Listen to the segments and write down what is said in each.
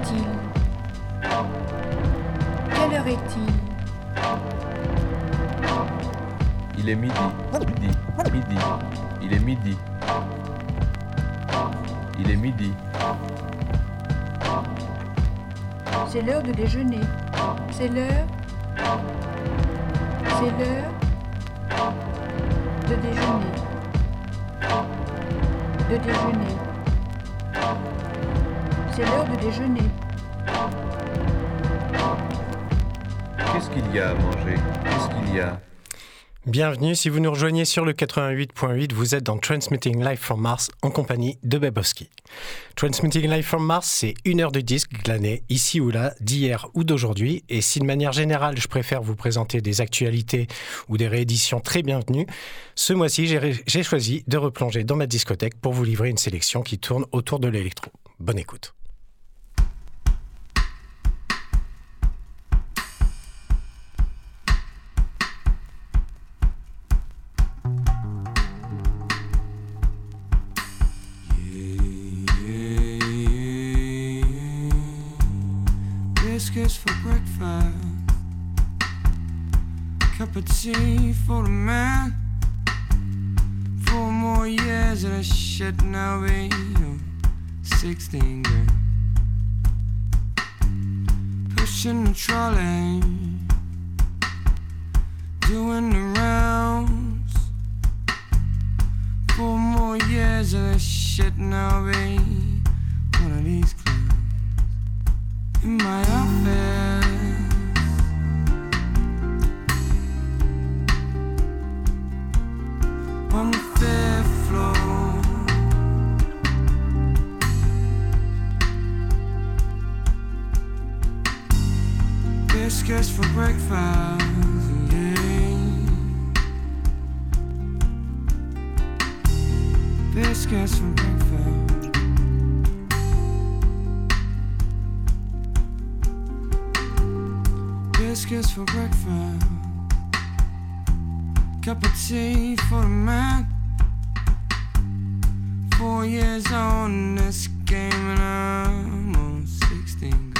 Est-il Quelle heure est-il Il est midi. Midi. Midi. Il est midi. Il est midi. C'est l'heure de déjeuner. C'est l'heure C'est l'heure de déjeuner. De déjeuner. C'est l'heure de déjeuner. Qu'est-ce qu'il y a à manger? Qu'est-ce qu'il y a? Bienvenue, si vous nous rejoignez sur le 88.8, vous êtes dans Transmitting Live from Mars en compagnie de Bebowski. Transmitting Live from Mars, c'est une heure de disque glané ici ou là, d'hier ou d'aujourd'hui. Et si de manière générale, je préfère vous présenter des actualités ou des rééditions très bienvenues, ce mois-ci, j'ai choisi de replonger dans ma discothèque pour vous livrer une sélection qui tourne autour de l'électro. Bonne écoute. Breakfast. Cup of tea for the man. Four more years of this shit now be 16 grand. Pushing the trolley. Doing the rounds. Four more years of this shit now be one of these in my office. Biscuits for breakfast. Biscuits for breakfast. biscuits for breakfast. Cup of tea for the man. Four years on this game and I'm on 16.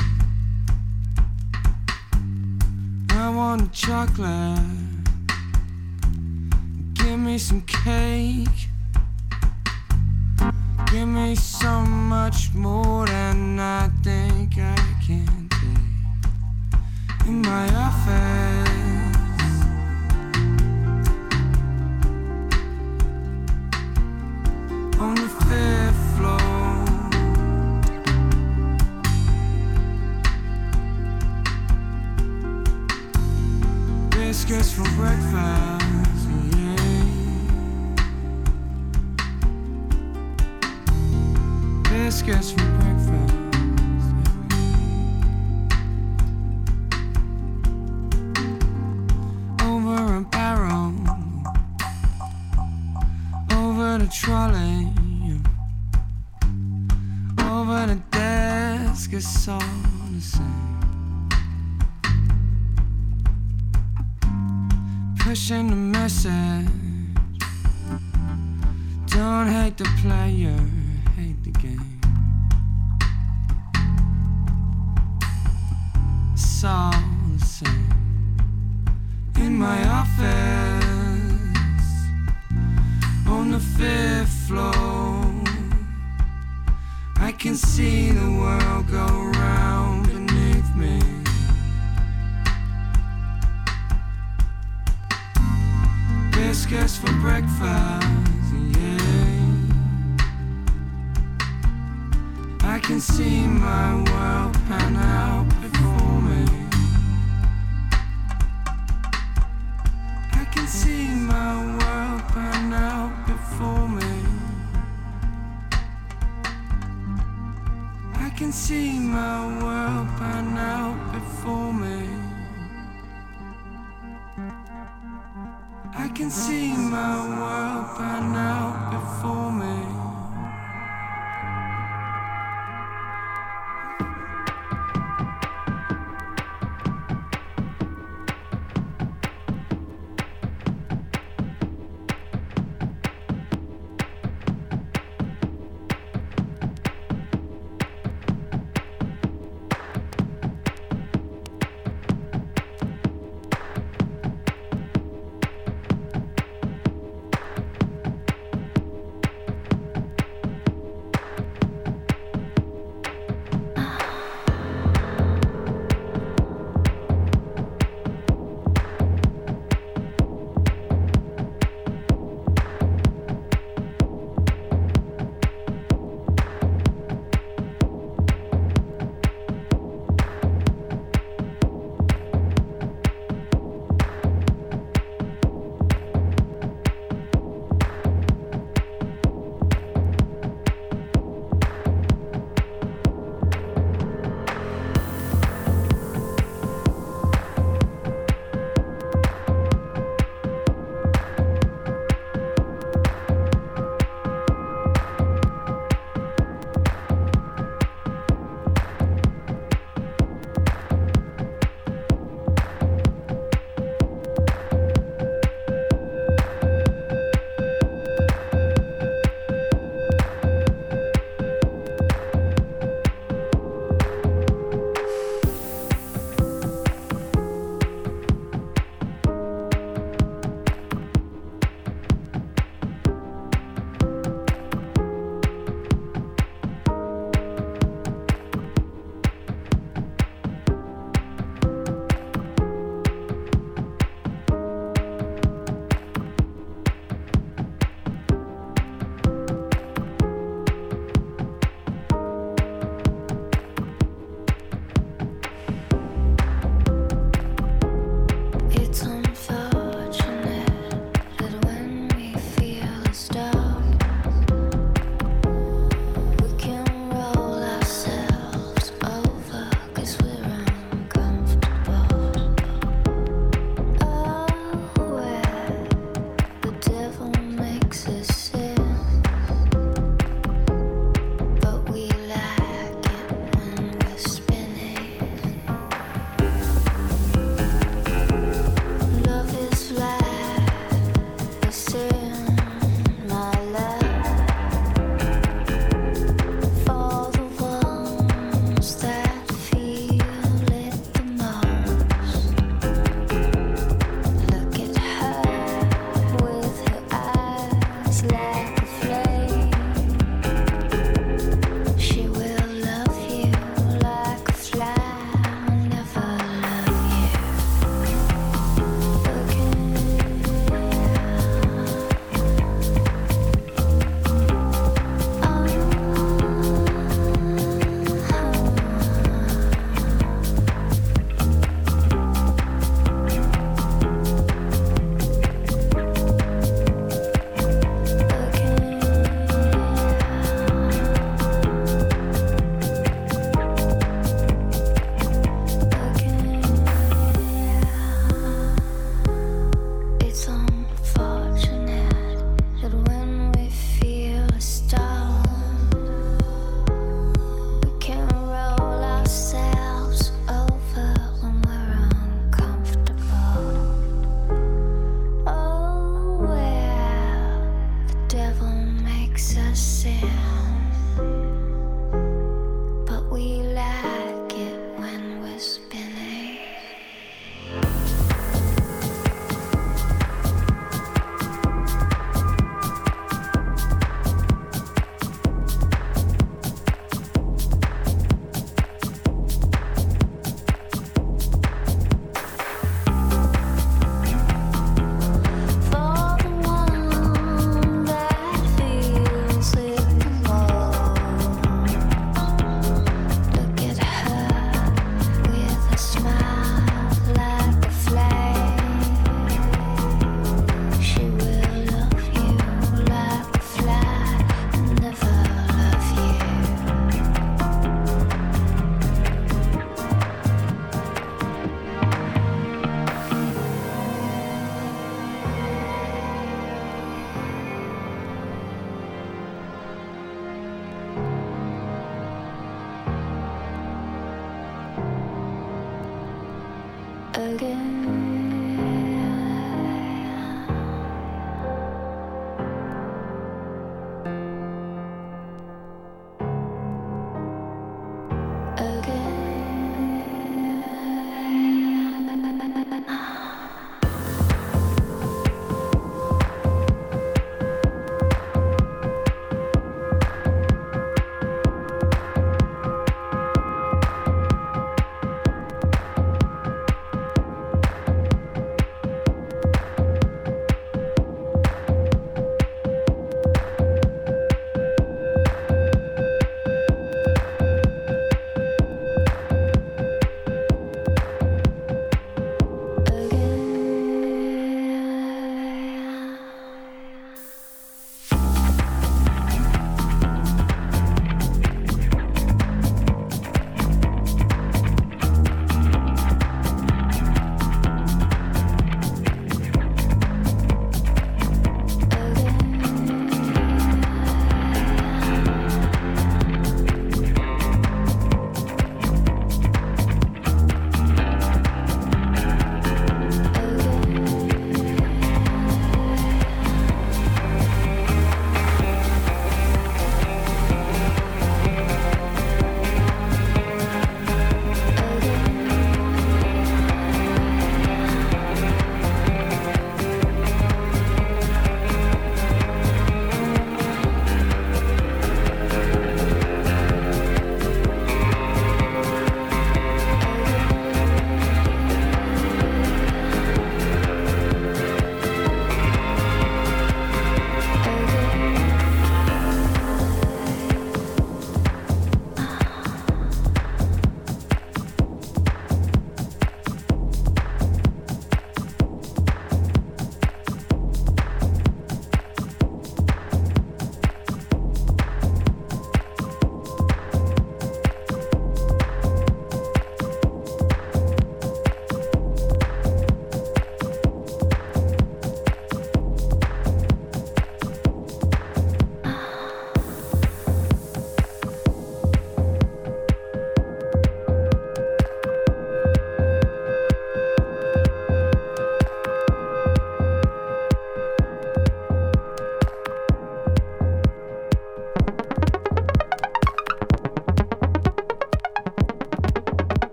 I want chocolate. Give me some cake. Give me so much more than I think I can take. in my office. For breakfast. Yeah. Biscuits for breakfast. trolley over the desk. It's all the.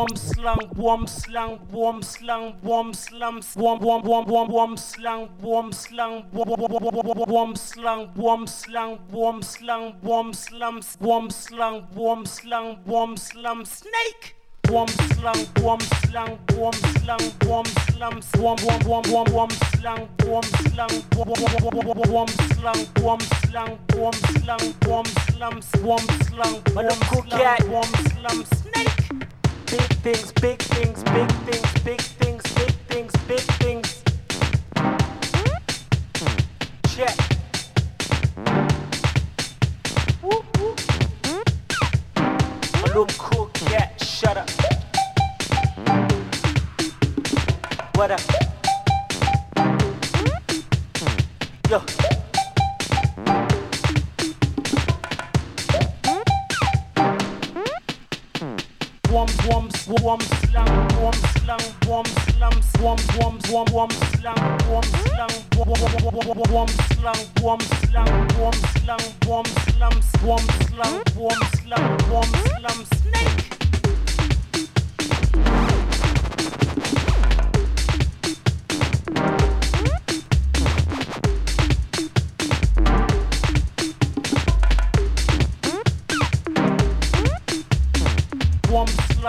Warm slang, warm slang, warm slang, warm slums, warm warm warm warm warm slang, warm slang, warm slang, warm slang, warm slang, warm slums, warm slang, warm slang, warm slum, snake. Warm slang, warm slang, warm slang, warm slums, warm warm warm warm warm slang, warm slang, warm warm slang, warm slang, warm slang, warm slums, warm slang, warm slang, warm slum, snake. Big things, big things, big things, big things, big things, big things. Check. Woo, woo. A little cool cat, shut up. What up? Yo. wom wom wom slang wom slang wom slang wom wom wom wom slang wom slang wom wom slang wom slang wom slang wom slang wom slang wom slang wom slang snake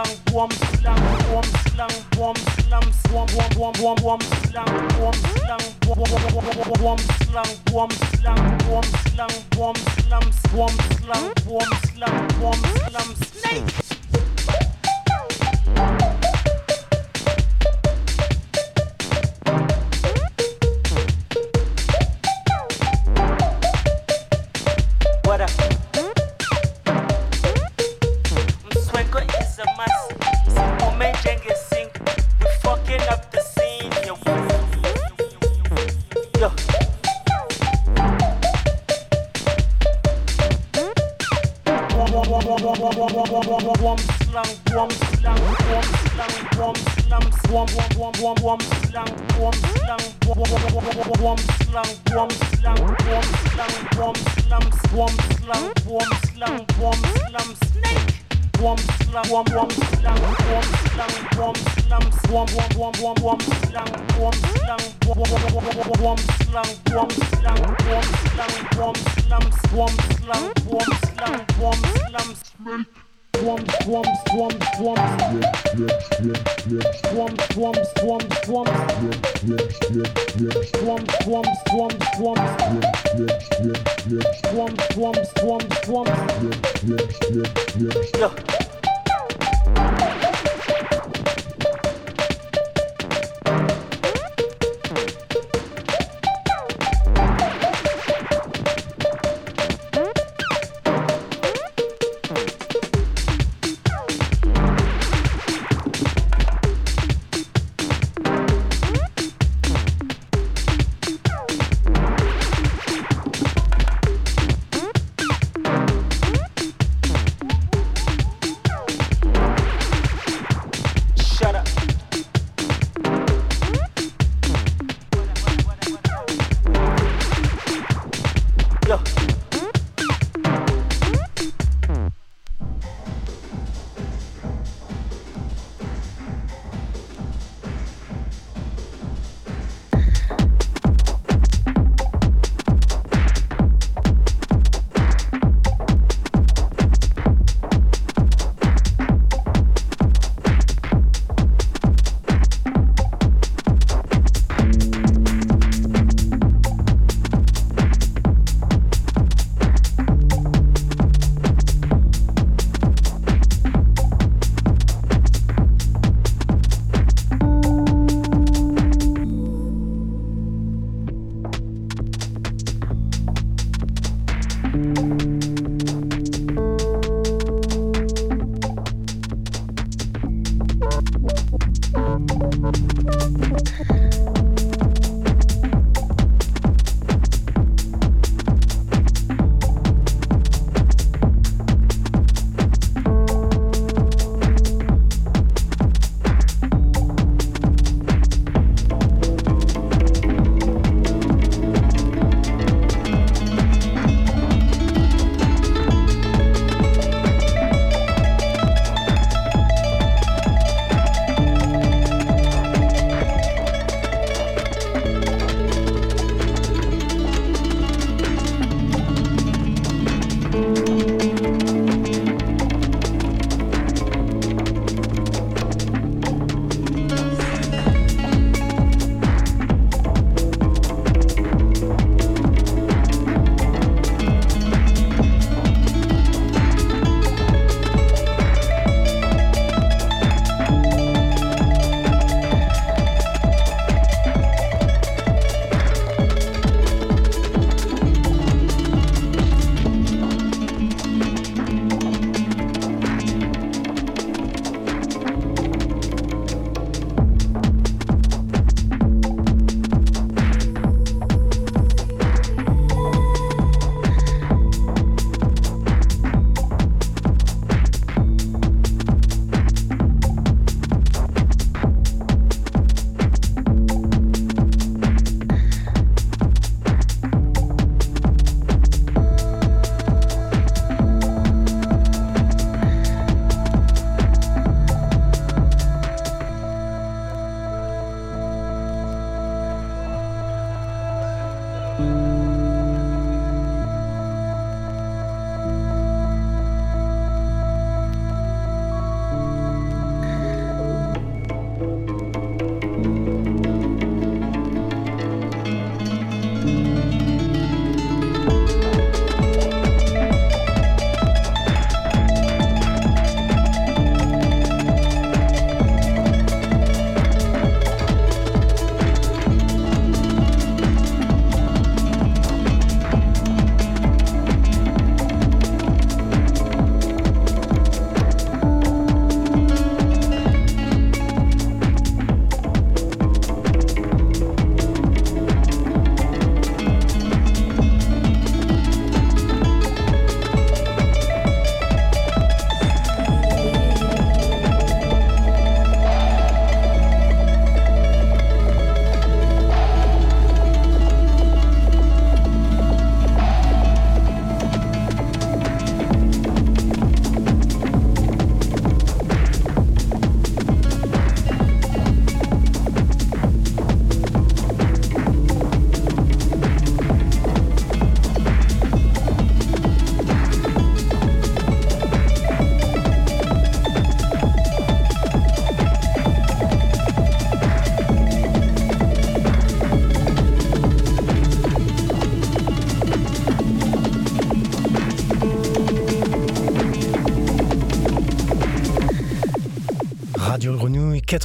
slang, warm slang, warm slang, warm slum, warm warm warm warm warm slang, warm slang, warm warm slang, warm slang, warm slang, warm slum, warm slang, warm slang, warm slum, snake.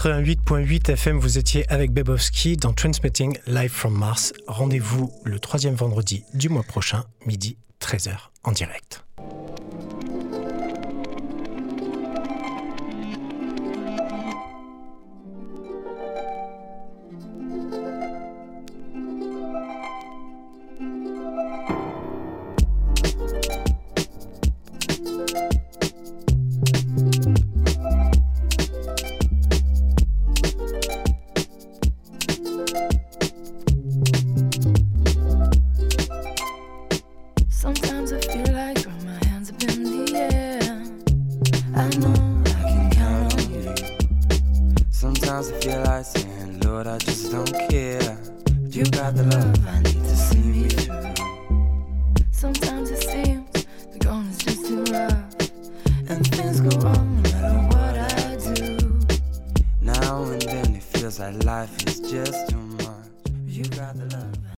88.8 FM, vous étiez avec Bebowski dans Transmitting Live from Mars. Rendez-vous le troisième vendredi du mois prochain, midi 13h en direct.